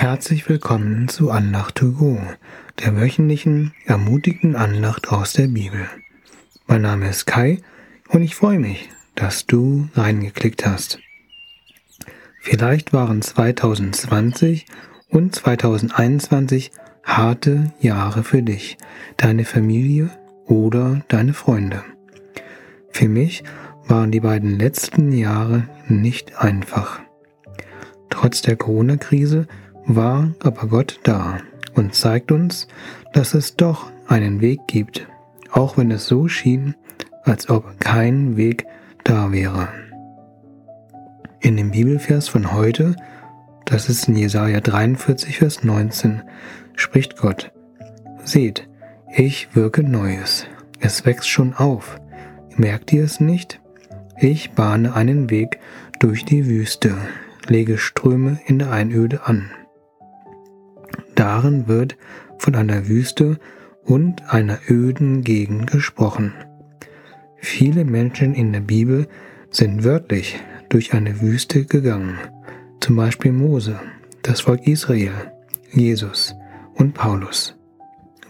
Herzlich willkommen zu Andacht to go, der wöchentlichen ermutigenden Andacht aus der Bibel. Mein Name ist Kai und ich freue mich, dass du reingeklickt hast. Vielleicht waren 2020 und 2021 harte Jahre für dich, deine Familie oder deine Freunde. Für mich waren die beiden letzten Jahre nicht einfach. Trotz der Corona-Krise war aber Gott da und zeigt uns, dass es doch einen Weg gibt, auch wenn es so schien, als ob kein Weg da wäre. In dem Bibelvers von heute, das ist in Jesaja 43, Vers 19, spricht Gott: Seht, ich wirke Neues. Es wächst schon auf. Merkt ihr es nicht? Ich bahne einen Weg durch die Wüste, lege Ströme in der Einöde an. Darin wird von einer Wüste und einer öden Gegend gesprochen. Viele Menschen in der Bibel sind wörtlich durch eine Wüste gegangen, zum Beispiel Mose, das Volk Israel, Jesus und Paulus.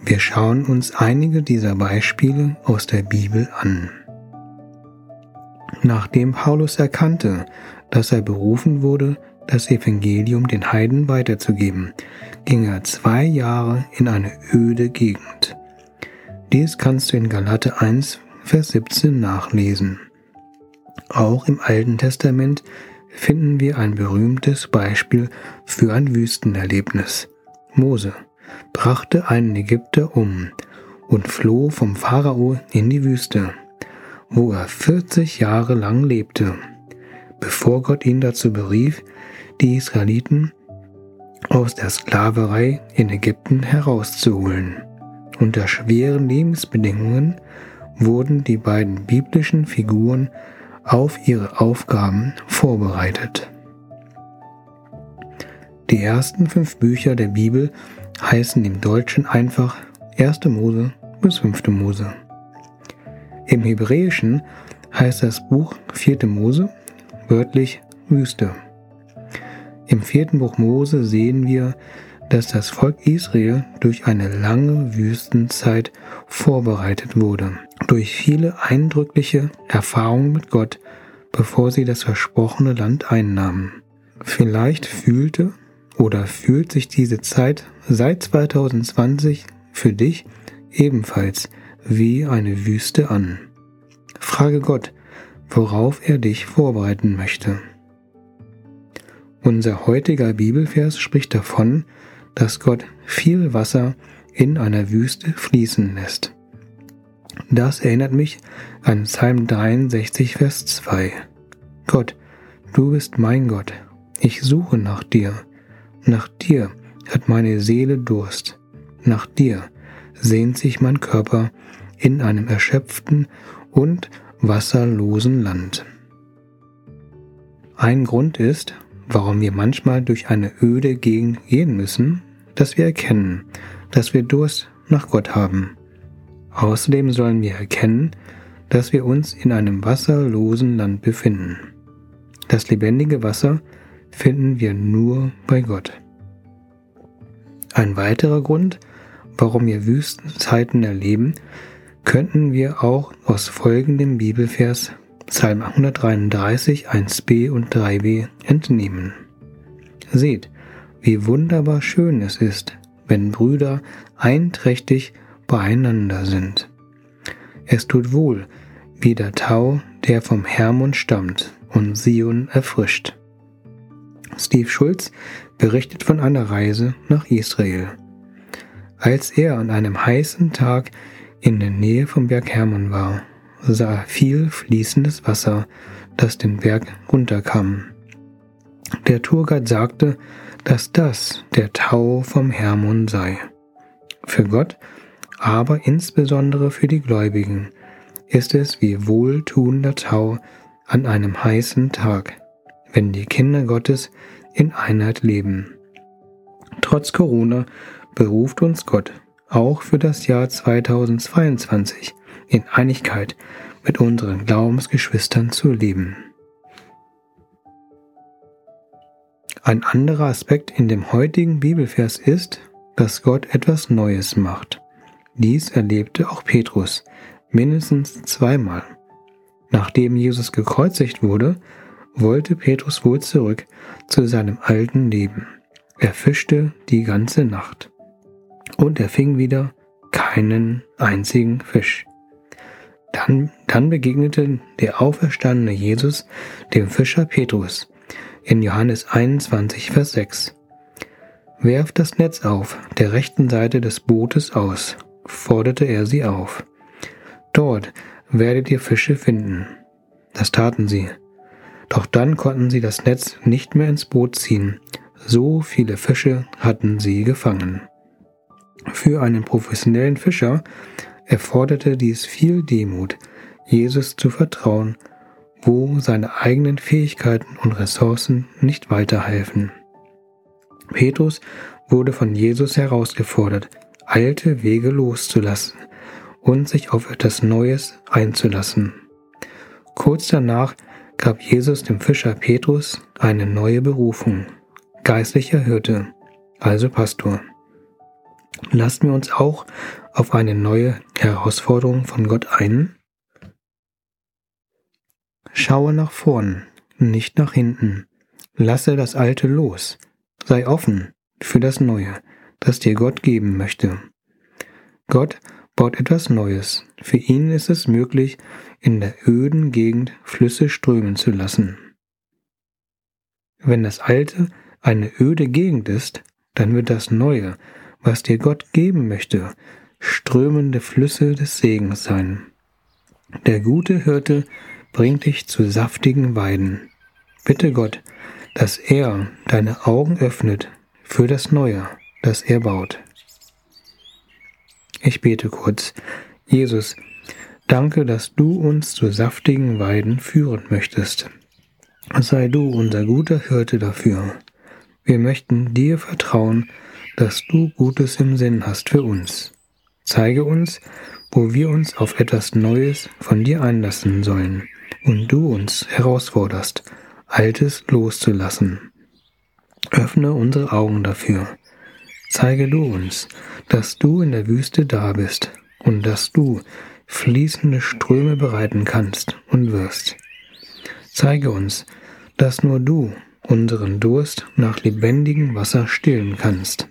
Wir schauen uns einige dieser Beispiele aus der Bibel an. Nachdem Paulus erkannte, dass er berufen wurde, das Evangelium den Heiden weiterzugeben, ging er zwei Jahre in eine öde Gegend. Dies kannst du in Galate 1, Vers 17 nachlesen. Auch im Alten Testament finden wir ein berühmtes Beispiel für ein Wüstenerlebnis. Mose brachte einen Ägypter um und floh vom Pharao in die Wüste, wo er 40 Jahre lang lebte, bevor Gott ihn dazu berief, die Israeliten aus der Sklaverei in Ägypten herauszuholen. Unter schweren Lebensbedingungen wurden die beiden biblischen Figuren auf ihre Aufgaben vorbereitet. Die ersten fünf Bücher der Bibel heißen im Deutschen einfach 1. Mose bis 5. Mose. Im Hebräischen heißt das Buch 4. Mose wörtlich Wüste. Im vierten Buch Mose sehen wir, dass das Volk Israel durch eine lange Wüstenzeit vorbereitet wurde, durch viele eindrückliche Erfahrungen mit Gott, bevor sie das versprochene Land einnahmen. Vielleicht fühlte oder fühlt sich diese Zeit seit 2020 für dich ebenfalls wie eine Wüste an. Frage Gott, worauf er dich vorbereiten möchte. Unser heutiger Bibelvers spricht davon, dass Gott viel Wasser in einer Wüste fließen lässt. Das erinnert mich an Psalm 63, Vers 2. Gott, du bist mein Gott, ich suche nach dir. Nach dir hat meine Seele Durst. Nach dir sehnt sich mein Körper in einem erschöpften und wasserlosen Land. Ein Grund ist, warum wir manchmal durch eine öde Gegend gehen müssen, dass wir erkennen, dass wir Durst nach Gott haben. Außerdem sollen wir erkennen, dass wir uns in einem wasserlosen Land befinden. Das lebendige Wasser finden wir nur bei Gott. Ein weiterer Grund, warum wir Wüstenzeiten erleben, könnten wir auch aus folgendem Bibelvers Psalm 133, 1b und 3b entnehmen. Seht, wie wunderbar schön es ist, wenn Brüder einträchtig beieinander sind. Es tut wohl, wie der Tau, der vom Hermon stammt und Sion erfrischt. Steve Schulz berichtet von einer Reise nach Israel. Als er an einem heißen Tag in der Nähe vom Berg Hermon war, sah viel fließendes Wasser, das den Berg runterkam. Der Tourguide sagte, dass das der Tau vom Hermon sei. Für Gott, aber insbesondere für die Gläubigen, ist es wie wohltuender Tau an einem heißen Tag, wenn die Kinder Gottes in Einheit leben. Trotz Corona beruft uns Gott auch für das Jahr 2022 in Einigkeit mit unseren Glaubensgeschwistern zu leben. Ein anderer Aspekt in dem heutigen Bibelvers ist, dass Gott etwas Neues macht. Dies erlebte auch Petrus mindestens zweimal. Nachdem Jesus gekreuzigt wurde, wollte Petrus wohl zurück zu seinem alten Leben. Er fischte die ganze Nacht und er fing wieder keinen einzigen Fisch. Dann, dann begegnete der auferstandene Jesus dem Fischer Petrus in Johannes 21, Vers 6. Werft das Netz auf der rechten Seite des Bootes aus, forderte er sie auf. Dort werdet ihr Fische finden. Das taten sie. Doch dann konnten sie das Netz nicht mehr ins Boot ziehen, so viele Fische hatten sie gefangen. Für einen professionellen Fischer erforderte dies viel Demut, Jesus zu vertrauen, wo seine eigenen Fähigkeiten und Ressourcen nicht weiterhelfen. Petrus wurde von Jesus herausgefordert, alte Wege loszulassen und sich auf etwas Neues einzulassen. Kurz danach gab Jesus dem Fischer Petrus eine neue Berufung, geistlicher Hirte, also Pastor. Lassen wir uns auch auf eine neue Herausforderung von Gott ein? Schaue nach vorn, nicht nach hinten. Lasse das Alte los. Sei offen für das Neue, das dir Gott geben möchte. Gott baut etwas Neues. Für ihn ist es möglich, in der öden Gegend Flüsse strömen zu lassen. Wenn das Alte eine öde Gegend ist, dann wird das Neue, was dir Gott geben möchte, strömende Flüsse des Segens sein. Der gute Hirte bringt dich zu saftigen Weiden. Bitte Gott, dass er deine Augen öffnet für das Neue, das er baut. Ich bete kurz. Jesus, danke, dass du uns zu saftigen Weiden führen möchtest. Sei du unser guter Hirte dafür. Wir möchten dir vertrauen, dass du Gutes im Sinn hast für uns. Zeige uns, wo wir uns auf etwas Neues von dir einlassen sollen und du uns herausforderst, Altes loszulassen. Öffne unsere Augen dafür. Zeige du uns, dass du in der Wüste da bist und dass du fließende Ströme bereiten kannst und wirst. Zeige uns, dass nur du unseren Durst nach lebendigem Wasser stillen kannst.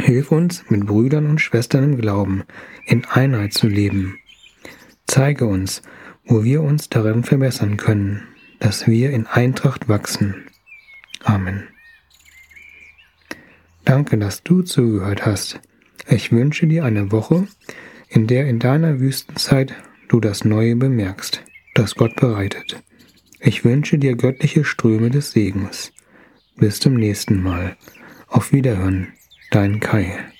Hilf uns, mit Brüdern und Schwestern im Glauben in Einheit zu leben. Zeige uns, wo wir uns darin verbessern können, dass wir in Eintracht wachsen. Amen. Danke, dass du zugehört hast. Ich wünsche dir eine Woche, in der in deiner Wüstenzeit du das Neue bemerkst, das Gott bereitet. Ich wünsche dir göttliche Ströme des Segens. Bis zum nächsten Mal. Auf Wiederhören, dein Kai.